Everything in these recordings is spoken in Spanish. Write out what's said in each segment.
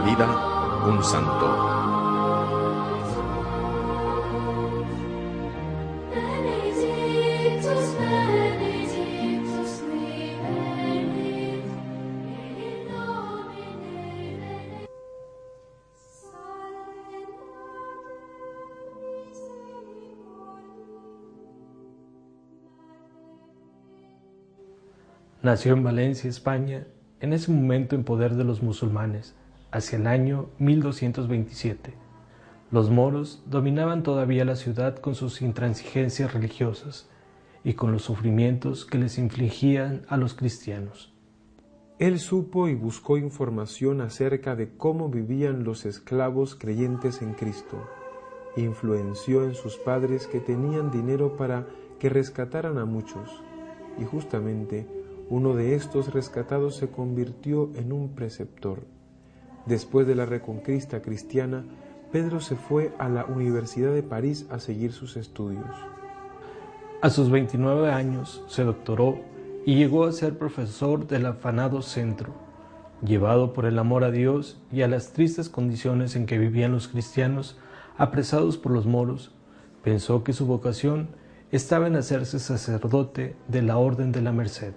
vida, un santo. Nació en Valencia, España, en ese momento en poder de los musulmanes, hacia el año 1227. Los moros dominaban todavía la ciudad con sus intransigencias religiosas y con los sufrimientos que les infligían a los cristianos. Él supo y buscó información acerca de cómo vivían los esclavos creyentes en Cristo. Influenció en sus padres que tenían dinero para que rescataran a muchos. Y justamente uno de estos rescatados se convirtió en un preceptor. Después de la reconquista cristiana, Pedro se fue a la Universidad de París a seguir sus estudios. A sus 29 años se doctoró y llegó a ser profesor del afanado centro, llevado por el amor a Dios y a las tristes condiciones en que vivían los cristianos apresados por los moros, pensó que su vocación estaba en hacerse sacerdote de la Orden de la Merced.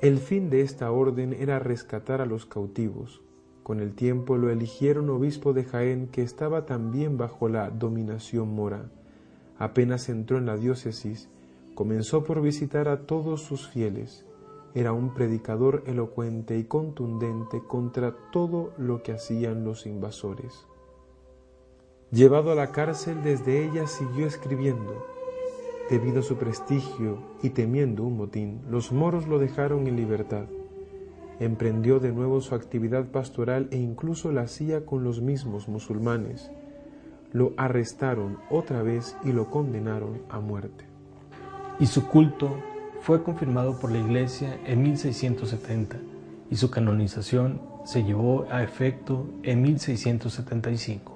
El fin de esta orden era rescatar a los cautivos. Con el tiempo lo eligieron obispo de Jaén, que estaba también bajo la dominación mora. Apenas entró en la diócesis, comenzó por visitar a todos sus fieles. Era un predicador elocuente y contundente contra todo lo que hacían los invasores. Llevado a la cárcel, desde ella siguió escribiendo. Debido a su prestigio y temiendo un motín, los moros lo dejaron en libertad. Emprendió de nuevo su actividad pastoral e incluso la hacía con los mismos musulmanes. Lo arrestaron otra vez y lo condenaron a muerte. Y su culto fue confirmado por la Iglesia en 1670 y su canonización se llevó a efecto en 1675.